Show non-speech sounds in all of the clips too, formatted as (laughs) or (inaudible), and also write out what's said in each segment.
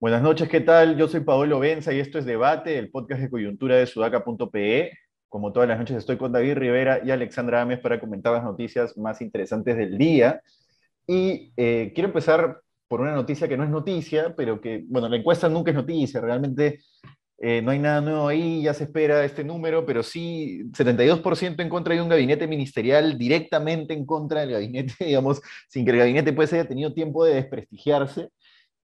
Buenas noches, ¿qué tal? Yo soy Paolo Benza y esto es Debate, el podcast de coyuntura de sudaca.pe. Como todas las noches estoy con David Rivera y Alexandra Ames para comentar las noticias más interesantes del día. Y eh, quiero empezar por una noticia que no es noticia, pero que, bueno, la encuesta nunca es noticia, realmente eh, no hay nada nuevo ahí, ya se espera este número, pero sí 72% en contra de un gabinete ministerial, directamente en contra del gabinete, (laughs) digamos, sin que el gabinete pues haya tenido tiempo de desprestigiarse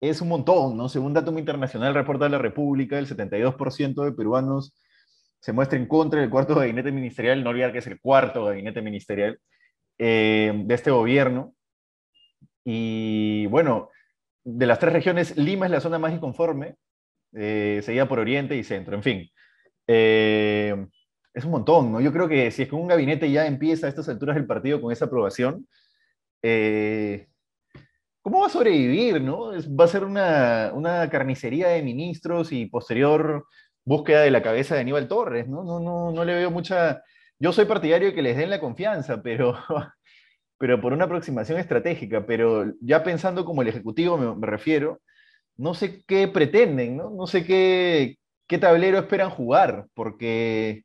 es un montón, ¿no? Según Datum Internacional reporta la República, el 72% de peruanos se muestra en contra del cuarto gabinete ministerial, no olvidar que es el cuarto gabinete ministerial eh, de este gobierno. Y bueno, de las tres regiones, Lima es la zona más inconforme, eh, seguida por Oriente y Centro, en fin. Eh, es un montón, ¿no? Yo creo que si es que un gabinete ya empieza a estas alturas del partido con esa aprobación, eh, ¿Cómo va a sobrevivir, no? va a ser una, carnicería de ministros y posterior búsqueda de la cabeza de Aníbal Torres, ¿no? No, no, no le veo mucha... Yo soy partidario de que les den la confianza, pero, (laughs) pero por una aproximación estratégica, pero ya pensando como el Ejecutivo me, refiero, no sé qué pretenden, ¿no? No sé qué, qué tablero esperan jugar, porque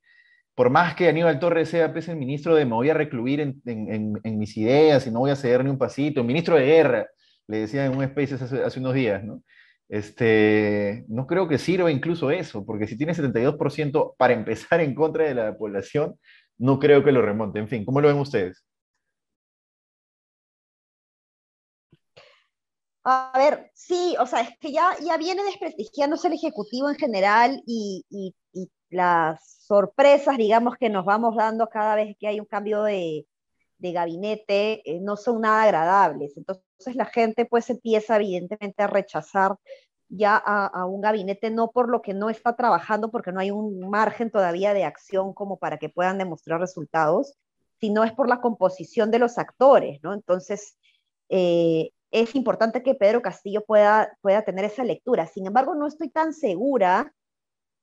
por más que Aníbal Torres sea pues, el ministro de me voy a recluir en, mis ideas y no voy a ceder ni un pasito, ministro de guerra, le decía en un space hace, unos días, ¿no? Este, no creo que sirva incluso eso, porque si tiene 72% para empezar en contra de la población, no creo que lo remonte. En fin, ¿cómo lo ven ustedes? A ver, sí, o sea, es que ya, ya viene desprestigiándose el Ejecutivo en general y, y las sorpresas, digamos, que nos vamos dando cada vez que hay un cambio de, de gabinete eh, no son nada agradables. Entonces la gente pues empieza evidentemente a rechazar ya a, un gabinete no por lo que no está trabajando, porque no hay un margen todavía de acción como para que puedan demostrar resultados, sino es por la composición de los actores, ¿no? Entonces, eh, es importante que Pedro Castillo pueda, pueda tener esa lectura. Sin embargo, no estoy tan segura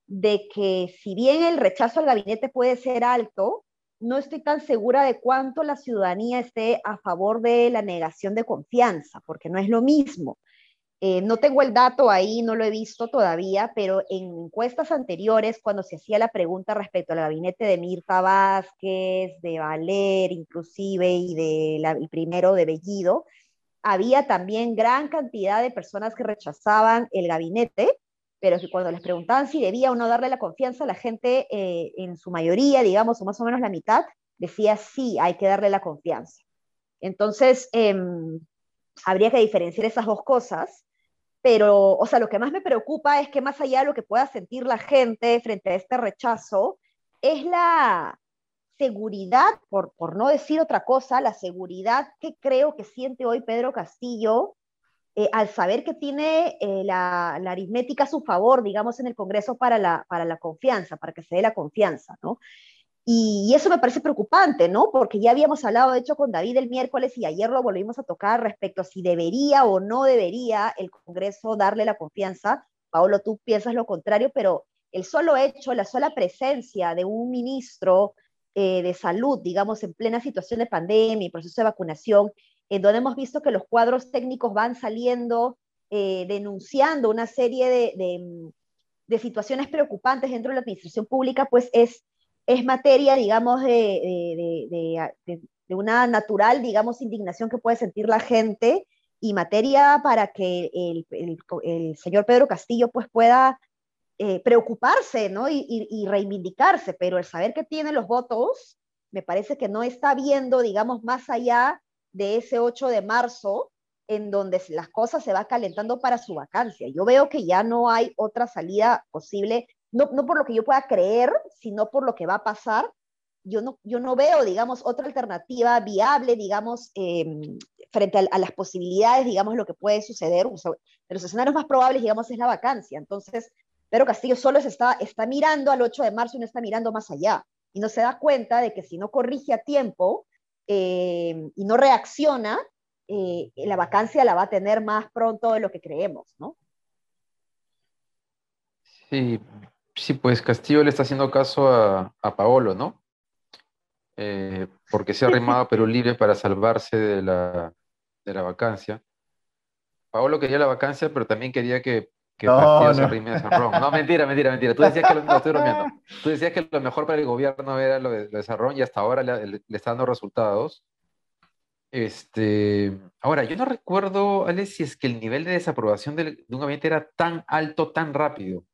de que si bien el rechazo al gabinete puede ser alto, no estoy tan segura de cuánto la ciudadanía esté a favor de la negación de confianza, porque no es lo mismo. Eh, no tengo el dato ahí, no lo he visto todavía, pero en encuestas anteriores, cuando se hacía la pregunta respecto al gabinete de Mirta Vázquez, de Valer inclusive, y del primero de Bellido, había también gran cantidad de personas que rechazaban el gabinete pero cuando les preguntaban si debía o no darle la confianza, la gente eh, en su mayoría, digamos, o más o menos la mitad, decía sí, hay que darle la confianza. Entonces, em, habría que diferenciar esas dos cosas, pero, o sea, lo que más me preocupa es que más allá de lo que pueda sentir la gente frente a este rechazo, es la seguridad, por, por no decir otra cosa, la seguridad que creo que siente hoy Pedro Castillo eh, al saber que tiene eh, la, aritmética a su favor, digamos, en el Congreso para la, para la confianza, para que se dé la confianza, ¿no? Y, eso me parece preocupante, ¿no? Porque ya habíamos hablado, de hecho, con David el miércoles y ayer lo volvimos a tocar respecto a si debería o no debería el Congreso darle la confianza. Paolo, tú piensas lo contrario, pero el solo hecho, la sola presencia de un ministro eh, de salud, digamos, en plena situación de pandemia y proceso de vacunación, en donde hemos visto que los cuadros técnicos van saliendo eh, denunciando una serie de, de, situaciones preocupantes dentro de la administración pública, pues es, es materia, digamos, de, de, una natural, digamos, indignación que puede sentir la gente y materia para que el, el, señor Pedro Castillo pues pueda eh, preocuparse ¿no? Y, reivindicarse, pero el saber que tiene los votos me parece que no está viendo, digamos, más allá de ese 8 de marzo en donde las cosas se va calentando para su vacancia. Yo veo que ya no hay otra salida posible, no, no por lo que yo pueda creer, sino por lo que va a pasar. Yo no, yo no veo, digamos, otra alternativa viable, digamos, em, frente a, las posibilidades, digamos, lo que puede suceder. de los escenarios más probables, digamos, es la vacancia. Entonces, pero Castillo solo se está, está mirando al 8 de marzo y no está mirando más allá. Y no se da cuenta de que si no corrige a tiempo, eh, y no reacciona, eh, la vacancia la va a tener más pronto de lo que creemos, ¿no? Sí, sí, pues Castillo le está haciendo caso a, a Paolo, ¿no? Eh, porque se ha arrimado a Perú Libre para salvarse de la, de la vacancia. Paolo quería la vacancia, pero también quería que, que No, no. Ron. No, mentira, mentira, mentira. Tú decías que lo, no, estoy bromeando. (laughs) Tú decías que lo mejor para el gobierno era lo de, lo de San Ron y hasta ahora le, le- le está dando resultados. Este, ahora, yo no recuerdo, Alex, si es que el nivel de desaprobación del- de un gabinete era tan alto, tan rápido.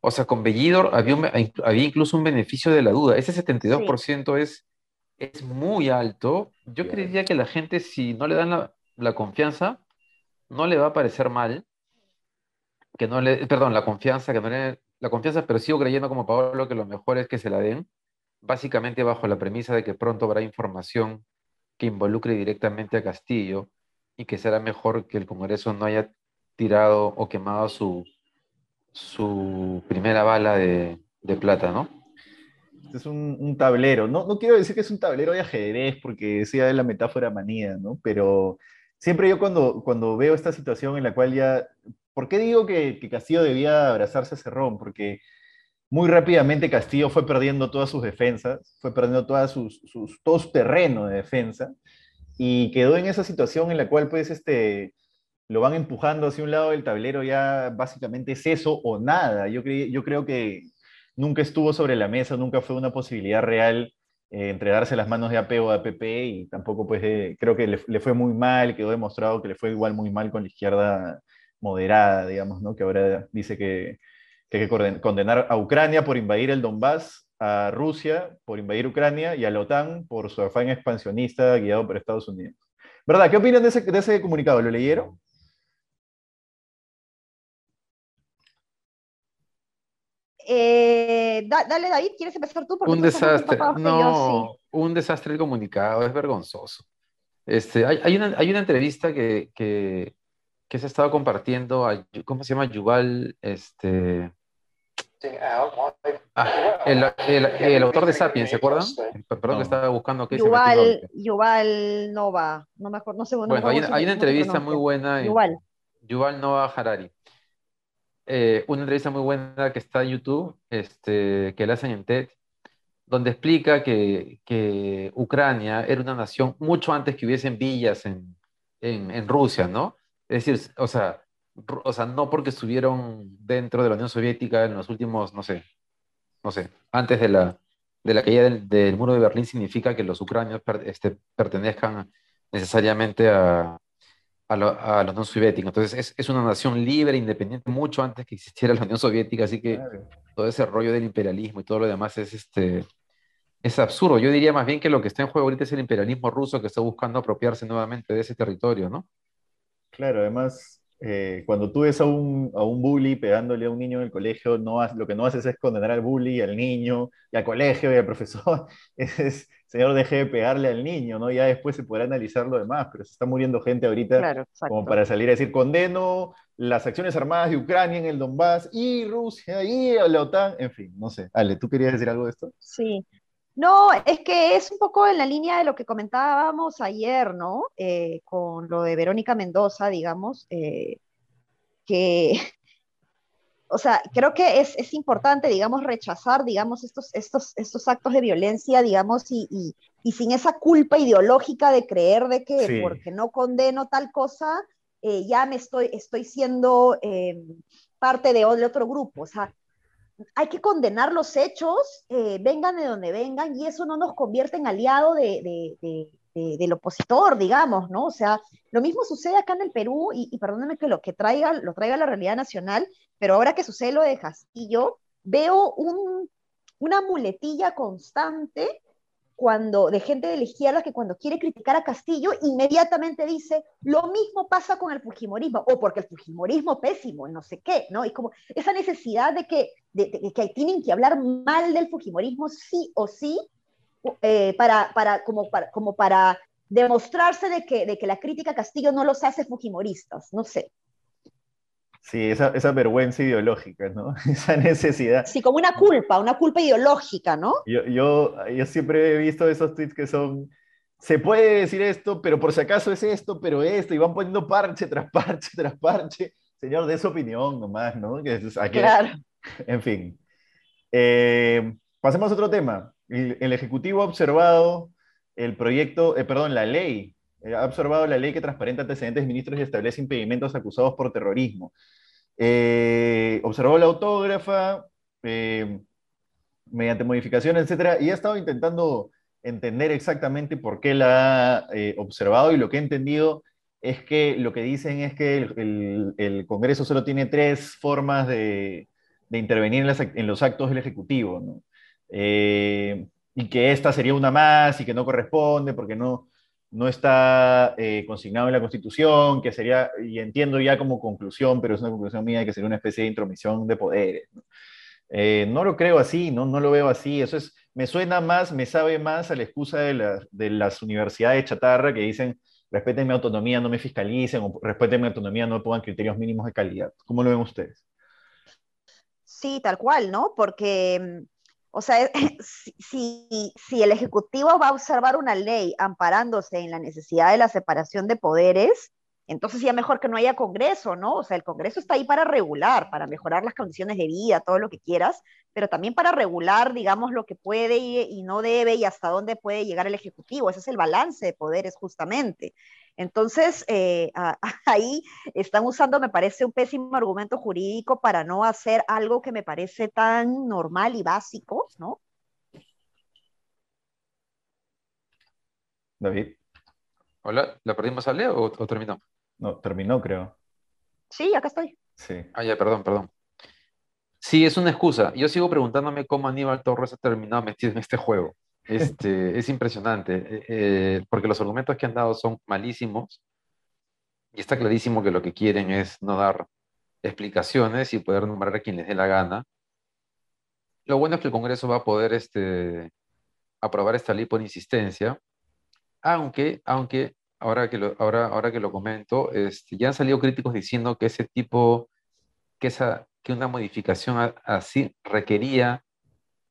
O sea, con Bellido había, un- había incluso un beneficio de la duda. Ese 72% es, es muy alto. Yo creería que la gente, si no le dan la, la confianza, no le va a parecer mal. Que no le, perdón, la confianza, que no le, la confianza, pero sigo creyendo como Pablo que lo mejor es que se la den, básicamente bajo la premisa de que pronto habrá información que involucre directamente a Castillo y que será mejor que el Congreso no haya tirado o quemado su, su primera bala de, de plata, ¿no? Este es un, un tablero. No, no quiero decir que es un tablero de ajedrez porque decía de la metáfora manía, ¿no? Pero siempre yo cuando, cuando veo esta situación en la cual ya... ¿Por qué digo que, que Castillo debía abrazarse a Cerrón? Porque muy rápidamente Castillo fue perdiendo todas sus defensas, fue perdiendo todas sus, sus, su terreno de defensa y quedó en esa situación en la cual pues este, lo van empujando hacia un lado del tablero ya básicamente es eso o nada. Yo, cre yo creo que nunca estuvo sobre la mesa, nunca fue una posibilidad real eh, entregarse las manos de AP o de APP y tampoco pues creo que le, fue muy mal, quedó demostrado que le fue igual muy mal con la izquierda moderada, digamos, ¿no? Que ahora dice que, que hay que condenar a Ucrania por invadir el Donbass, a Rusia por invadir Ucrania y a la OTAN por su afán expansionista guiado por Estados Unidos. ¿Verdad? ¿Qué opinan de ese, de ese comunicado? ¿Lo leyeron? Eh, da, dale, David, ¿quieres empezar tú? un desastre. No, yo, sí. un desastre el comunicado, es vergonzoso. Este, hay, hay, una, hay una entrevista que, que, que se ha estado compartiendo, a, ¿cómo se llama? Yuval, este... Ah, el, el, el, autor de Sapiens, ¿se acuerdan? Perdón que estaba buscando que Yuval, Yuval Nova, no me acuerdo, no sé. No bueno, hay, hay, una entrevista muy buena. En, Yuval. Yuval Nova Harari. Eh, una entrevista muy buena que está en YouTube, este, que la hacen en TED, donde explica que, que, Ucrania era una nación mucho antes que hubiesen villas en, en, en Rusia, ¿no? Es decir, o sea, o sea, no porque estuvieron dentro de la Unión Soviética en los últimos, no sé, no sé, antes de la, de la caída del, del muro de Berlín significa que los ucranios per, este, pertenezcan necesariamente a, a, lo, a, la Unión Soviética. Entonces es, es, una nación libre, independiente, mucho antes que existiera la Unión Soviética, así que claro. todo ese rollo del imperialismo y todo lo demás es, este, es absurdo. Yo diría más bien que lo que está en juego ahorita es el imperialismo ruso que está buscando apropiarse nuevamente de ese territorio, ¿no? Claro, además, eh, cuando tú ves a un, a un bully pegándole a un niño en el colegio, no has, lo que no haces es condenar al bully, al niño, y al colegio y al profesor. (laughs) Es, señor, deje de pegarle al niño, ¿no? Ya después se podrá analizar lo demás, pero se está muriendo gente ahorita claro, como para salir a decir, condeno las acciones armadas de Ucrania en el Donbass, y Rusia, y la OTAN, en fin, no sé. Ale, ¿tú querías decir algo de esto? Sí, no, es que es un poco en la línea de lo que comentábamos ayer, ¿no? Eh, con lo de Verónica Mendoza, digamos, eh, que, (laughs) o sea, creo que es, es, importante, digamos, rechazar, digamos, estos, estos, estos actos de violencia, digamos, y, y, y sin esa culpa ideológica de creer de que sí. porque no condeno tal cosa, eh, ya me estoy, estoy siendo eh, parte de, de otro grupo, o sea, hay que condenar los hechos, eh, vengan de donde vengan, y eso no nos convierte en aliado de, de, de, de, del opositor, digamos, ¿no? O sea, lo mismo sucede acá en el Perú, y, y perdónenme que lo que traiga, lo traiga la realidad nacional, pero ahora que sucede lo de Castillo, veo un, una muletilla constante cuando, de gente de la izquierda que cuando quiere criticar a Castillo, inmediatamente dice, lo mismo pasa con el Fujimorismo, o porque el Fujimorismo pésimo, no sé qué, ¿no? Y como esa necesidad de que, de, de que tienen que hablar mal del Fujimorismo sí o sí, eh, para, para, como, para, como para demostrarse de que, de que la crítica a Castillo no los hace Fujimoristas, no sé. Sí, esa, esa, vergüenza ideológica, ¿no? (laughs) Esa necesidad. Sí, como una culpa, una culpa ideológica, ¿no? Yo, yo, yo siempre he visto esos tweets que son, se puede decir esto, pero por si acaso es esto, pero esto, y van poniendo parche tras parche (laughs) tras parche. Señor, de su opinión nomás, ¿no? Que es, aquí, claro. En fin. Eh, pasemos a otro tema. El, Ejecutivo ha observado el proyecto, eh, perdón, la ley, eh, ha observado la ley que transparenta antecedentes de ministros y establece impedimentos acusados por terrorismo. observó la autógrafa mediante modificaciones, etcétera, y ha estado intentando entender exactamente por qué la ha observado y lo que he entendido es que lo que dicen es que el, Congreso solo tiene tres formas de, intervenir en, los actos del Ejecutivo. Eh, y que esta sería una más y que no corresponde porque no, no está eh, consignado en la Constitución, que sería, y entiendo ya como conclusión, pero es una conclusión mía, que sería una especie de intromisión de poderes. ¿no? Eh, lo creo así, no, no lo veo así. Eso es, me suena más, me sabe más a la excusa de, de las universidades chatarra que dicen respeten mi autonomía, no me fiscalicen, o respeten mi autonomía, no me pongan criterios mínimos de calidad. ¿Cómo lo ven ustedes? Sí, tal cual, ¿no? Porque, mm, o sea, (laughs) si, si el Ejecutivo va a observar una ley amparándose en la necesidad de la separación de poderes, entonces ya mejor que no haya Congreso, ¿no? O sea, el Congreso está ahí para regular, para mejorar las condiciones de vida, todo lo que quieras, pero también para regular, digamos, lo que puede y, no debe y hasta dónde puede llegar el Ejecutivo. Ese es el balance de poderes justamente. Entonces, eh, (laughs) ahí están usando, me parece, un pésimo argumento jurídico para no hacer algo que me parece tan normal y básico, ¿no? David. Hola, ¿la perdimos a Leo o terminó? No, terminó, creo. Sí, acá estoy. Sí. Ah, ya, perdón, perdón. Sí, es una excusa. Yo sigo preguntándome cómo Aníbal Torres ha terminado metido en este juego. Este, es impresionante, eh, eh, porque los argumentos que han dado son malísimos y está clarísimo que lo que quieren es no dar explicaciones y poder nombrar a quien les dé la gana. Lo bueno es que el Congreso va a poder este, aprobar esta ley por insistencia, aunque, aunque ahora que lo, ahora, ahora que lo comento, este, ya han salido críticos diciendo que ese tipo, que, esa, que una modificación así requería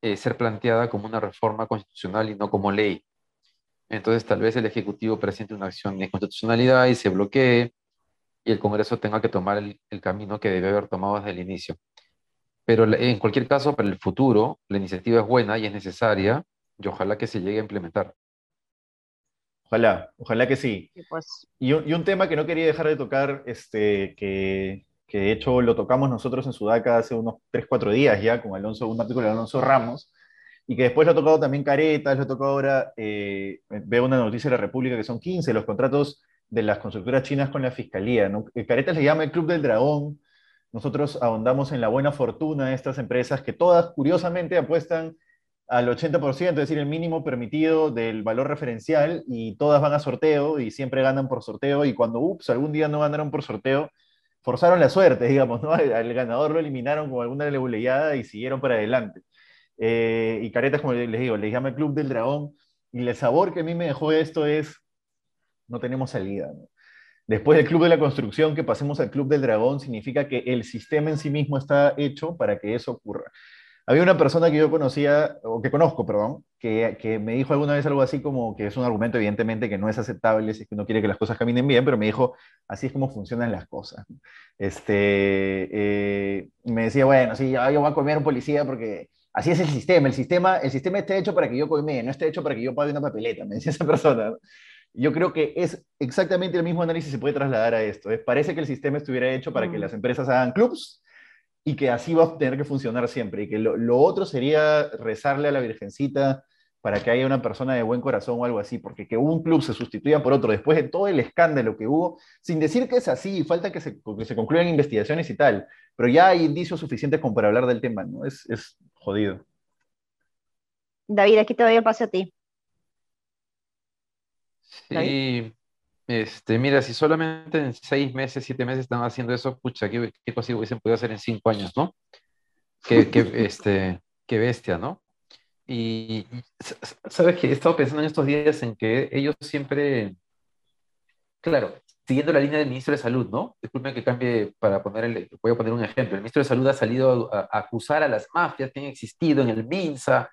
eh, ser planteada como una reforma constitucional y no como ley. Entonces, tal vez el Ejecutivo presente una acción de constitucionalidad y se bloquee y el Congreso tenga que tomar el, el camino que debe haber tomado desde el inicio. Pero en cualquier caso, para el futuro, la iniciativa es buena y es necesaria y ojalá que se llegue a implementar. Ojalá, ojalá que sí. Pues. Y, un, tema que no quería dejar de tocar, este, que, de hecho lo tocamos nosotros en Sudaca hace unos 3, 4 días ya, con Alonso, un artículo de Alonso Ramos, y que después lo ha tocado también Caretas, lo ha tocado ahora, eh, veo una noticia de la República que son 15 los contratos de las constructoras chinas con la Fiscalía. ¿no? Eh, Caretas le llama el Club del Dragón. Nosotros ahondamos en la buena fortuna de estas empresas que todas, curiosamente, apuestan al 80%, es decir, el mínimo permitido del valor referencial y todas van a sorteo y siempre ganan por sorteo y cuando, ups, algún día no ganaron por sorteo, forzaron la suerte, digamos, ¿no? Al, ganador lo eliminaron con alguna leguleyada y siguieron para adelante. Eh, y Caretas, como les digo, les llama Club del Dragón y el sabor que a mí me dejó esto es, no tenemos salida, Después del Club de la Construcción, que pasemos al Club del Dragón, significa que el sistema en sí mismo está hecho para que eso ocurra. Había una persona que yo conocía, o que conozco, perdón, que, que, me dijo alguna vez algo así como que es un argumento evidentemente que no es aceptable si es que uno quiere que las cosas caminen bien, pero me dijo, así es como funcionan las cosas. Este, eh, me decía, bueno, sí, yo voy a comer un policía porque así es el sistema, el sistema, el sistema está hecho para que yo come, no está hecho para que yo pague una papeleta, me decía esa (laughs) persona. Yo creo que es exactamente el mismo análisis se puede trasladar a esto. Parece que el sistema estuviera hecho para que mm. las empresas hagan clubs y que así va a tener que funcionar siempre. Y que lo, otro sería rezarle a la Virgencita para que haya una persona de buen corazón o algo así, porque que un club se sustituya por otro después de todo el escándalo que hubo, sin decir que es así, falta que se, que se concluyan investigaciones y tal, pero ya hay indicios suficientes como para hablar del tema, ¿no? Es, es jodido. David, aquí te doy el paso a ti. Sí, este, mira, si solamente en seis meses, siete meses están haciendo eso, pucha, qué, qué cosa hubiesen podido hacer en cinco años, ¿no? Qué, (laughs) este, qué bestia, ¿no? Y, sabes que he estado pensando en estos días en que ellos siempre, claro, siguiendo la línea del ministro de Salud, ¿no? Disculpen que cambie para poner el, voy a poner un ejemplo. El ministro de Salud ha salido a, acusar a las mafias que han existido en el MINSA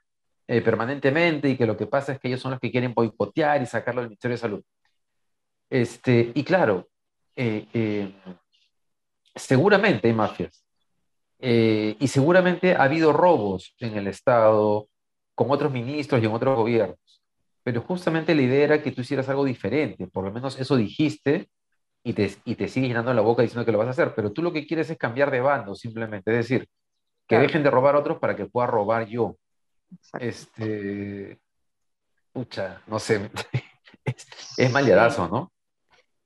eh, permanentemente y que lo que pasa es que ellos son los que quieren boicotear y sacarlo del Ministerio de Salud. Este, y claro, eh, eh, seguramente hay mafias, Eh, y seguramente ha habido robos en el Estado, con otros ministros y en otros gobiernos. Pero justamente la idea era que tú hicieras algo diferente, por lo menos eso dijiste y te, y te sigues llenando la boca diciendo que lo vas a hacer, pero tú lo que quieres es cambiar de bando simplemente, es decir, que dejen de robar a otros para que pueda robar yo. Este, pucha, no sé, (laughs) es, es ¿no?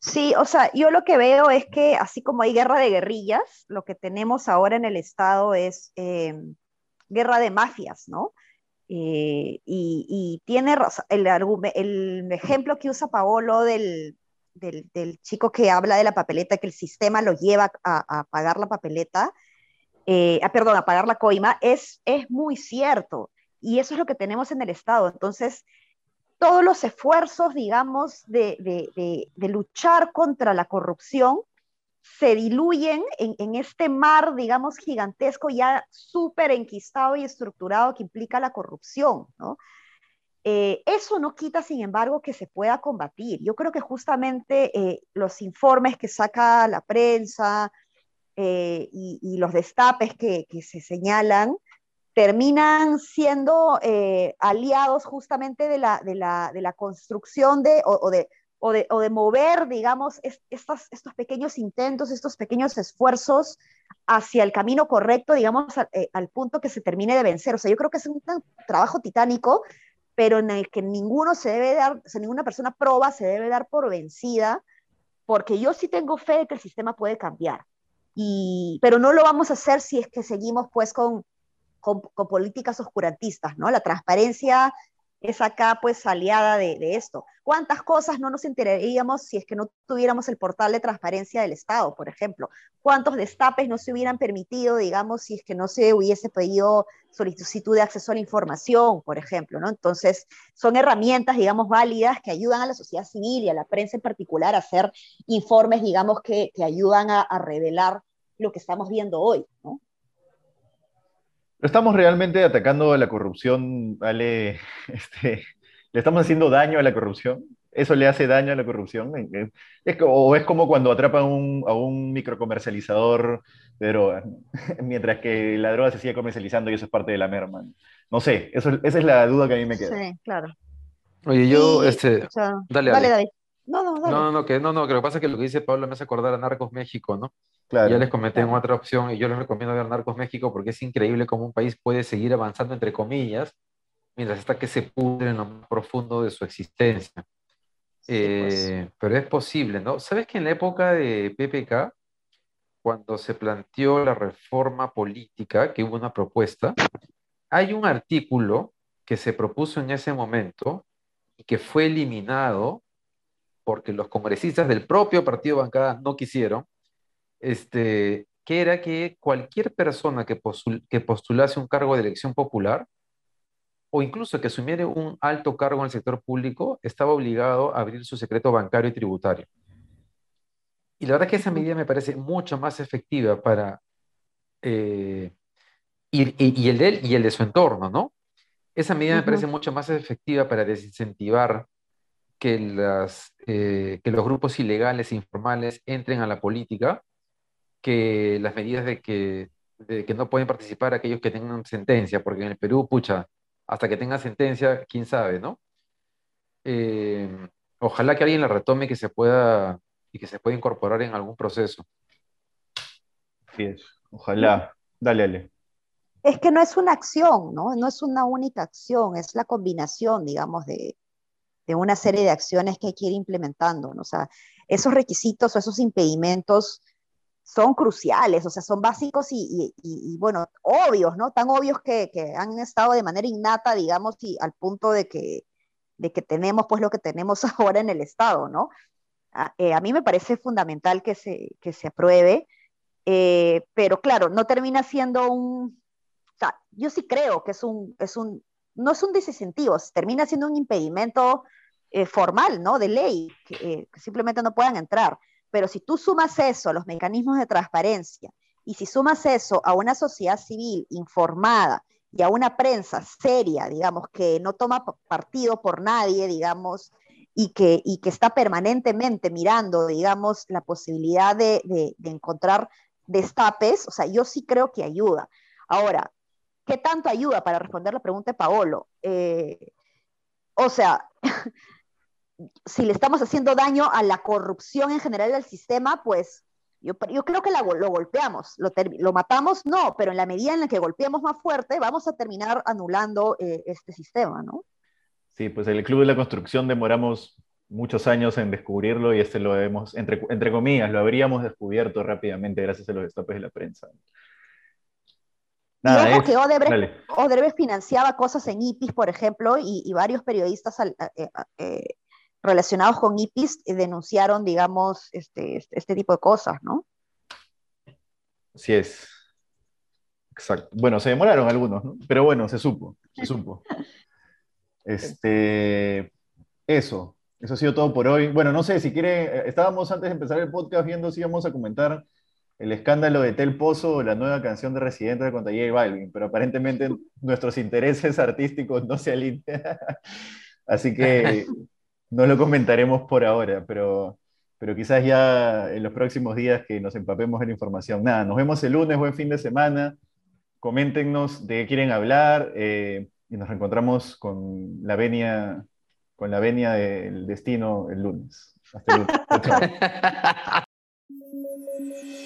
Sí, o sea, yo lo que veo es que así como hay guerra de guerrillas, lo que tenemos ahora en el Estado es em, guerra de mafias, ¿no? Eh, y, tiene el, el ejemplo que usa Paolo del, del, chico que habla de la papeleta, que el sistema lo lleva a, pagar la papeleta, eh, ah, perdón, a pagar la coima, es, es muy cierto. Y eso es lo que tenemos en el Estado. Entonces, todos los esfuerzos, digamos, de, luchar contra la corrupción se diluyen en, este mar, digamos, gigantesco, ya súper enquistado y estructurado que implica la corrupción, eh, eso no quita, sin embargo, que se pueda combatir. Yo creo que justamente eh, los informes que saca la prensa eh, y, los destapes que se señalan terminan siendo eh, aliados justamente de la, de la, de la construcción de o, de, o, de, o, de, mover, digamos, estos, estos pequeños intentos, estos pequeños esfuerzos hacia el camino correcto, digamos, eh, al punto que se termine de vencer. O sea, yo creo que es un trabajo titánico, pero en el que ninguno se debe dar, o sea, ninguna persona proba se debe dar por vencida, porque yo sí tengo fe de que el sistema puede cambiar. Y, pero no lo vamos a hacer si es que seguimos pues con, con, políticas oscurantistas, ¿no? La transparencia es acá pues aliada de, esto. ¿Cuántas cosas no nos enteraríamos si es que no tuviéramos el portal de transparencia del Estado, por ejemplo? ¿Cuántos destapes no se hubieran permitido, digamos, si es que no se hubiese pedido solicitud de acceso a la información, por ejemplo, ¿no? Entonces, son herramientas, digamos, válidas que ayudan a la sociedad civil y a la prensa en particular a hacer informes, digamos, que, que ayudan a, a revelar lo que estamos viendo hoy, ¿no? Estamos realmente atacando a la corrupción, Ale? (laughs) Este, ¿Le estamos haciendo daño a la corrupción? ¿Eso le hace daño a la corrupción? Es, ¿O es como cuando atrapan a un microcomercializador de drogas, (laughs) mientras que la droga se sigue comercializando y eso es parte de la merma? No sé, eso, esa es la duda que a mí me queda. Sí, claro. Oye, yo, este, dale, dale, David. No, no, dale. No, no, que, no, no, que lo que pasa es que lo que dice Pablo me hace acordar a Narcos México, ¿no? Ya les comenté en otra opción y yo les recomiendo ver Narcos México porque es increíble cómo un país puede seguir avanzando, entre comillas, mientras hasta que se pudre en lo más profundo de su existencia. Pues. Eh, pero es posible, ¿no? ¿Sabes que en la época de PPK, cuando se planteó la reforma política, que hubo una propuesta, hay un artículo que se propuso en ese momento y que fue eliminado porque los congresistas del propio partido bancada no quisieron, este, que era que cualquier persona que, que postulase un cargo de elección popular o incluso que asumiera un alto cargo en el sector público estaba obligado a abrir su secreto bancario y tributario. Y la verdad que esa medida me parece mucho más efectiva para... Eh, y, el de él y el de su entorno, ¿no? Esa medida me parece mucho más efectiva para desincentivar que, las, eh, que los grupos ilegales e informales entren a la política que las medidas de que, que no pueden participar aquellos que tengan sentencia, porque en el Perú, pucha, hasta que tenga sentencia, quién sabe, ¿no? Eh, ojalá que alguien la retome y que se pueda y que se pueda incorporar en algún proceso. Sí, es. Ojalá. Dale, dale. Es que no es una acción, ¿no? No es una única acción, es la combinación, digamos, de, de una serie de acciones que hay que ir implementando, ¿no? O sea, esos requisitos o esos impedimentos son cruciales, o sea, son básicos y, bueno, obvios, ¿no? Tan obvios que, han estado de manera innata, digamos, y al punto de que, de que tenemos pues lo que tenemos (laughs) ahora en el Estado, ¿no? A, eh, mí me parece fundamental que se, que se apruebe, eh, pero claro, no termina siendo un, o sea, yo sí creo que es un, es un no es un desincentivo, termina siendo un impedimento eh, formal, ¿no? De ley, que simplemente no puedan entrar. Pero si tú sumas eso a los mecanismos de transparencia y si sumas eso a una sociedad civil informada y a una prensa seria, digamos, que no toma partido por nadie, digamos, y que, y que está permanentemente mirando, digamos, la posibilidad de, de, encontrar destapes, o sea, yo sí creo que ayuda. Ahora, ¿qué tanto ayuda para responder la pregunta de Paolo? Eh, o sea, (laughs) si le estamos haciendo daño a la corrupción en general del sistema, pues yo, creo que lo golpeamos, lo, matamos, no, pero en la medida en la que golpeemos más fuerte, vamos a terminar anulando eh, este sistema, ¿no? Sí, pues el Club de la Construcción demoramos muchos años en descubrirlo y este lo hemos, entre, entre comillas, lo habríamos descubierto rápidamente gracias a los destapes de la prensa. Nada, es, que Odebrecht, financiaba cosas en IPIS, por ejemplo, y, varios periodistas eh, eh, relacionados con IPIS denunciaron, digamos, este, este, este, tipo de cosas, ¿no? Sí es. Exacto. Bueno, se demoraron algunos, ¿no? Pero bueno, se supo, se supo. (laughs) Este, eso, eso ha sido todo por hoy. Bueno, no sé, si quiere, eh, estábamos antes de empezar el podcast viendo si íbamos a comentar el escándalo de Tel Pozo o la nueva canción de Residente de contra J Balvin, pero aparentemente (laughs) nuestros intereses artísticos no se alinean. (laughs) Así que no lo comentaremos por ahora, pero, pero quizás ya en los próximos días que nos empapemos en información. Nada, nos vemos el lunes, buen fin de semana. Coméntenos de qué quieren hablar eh, y nos reencontramos con la venia con la venia del destino el lunes. Hasta el lunes. (laughs)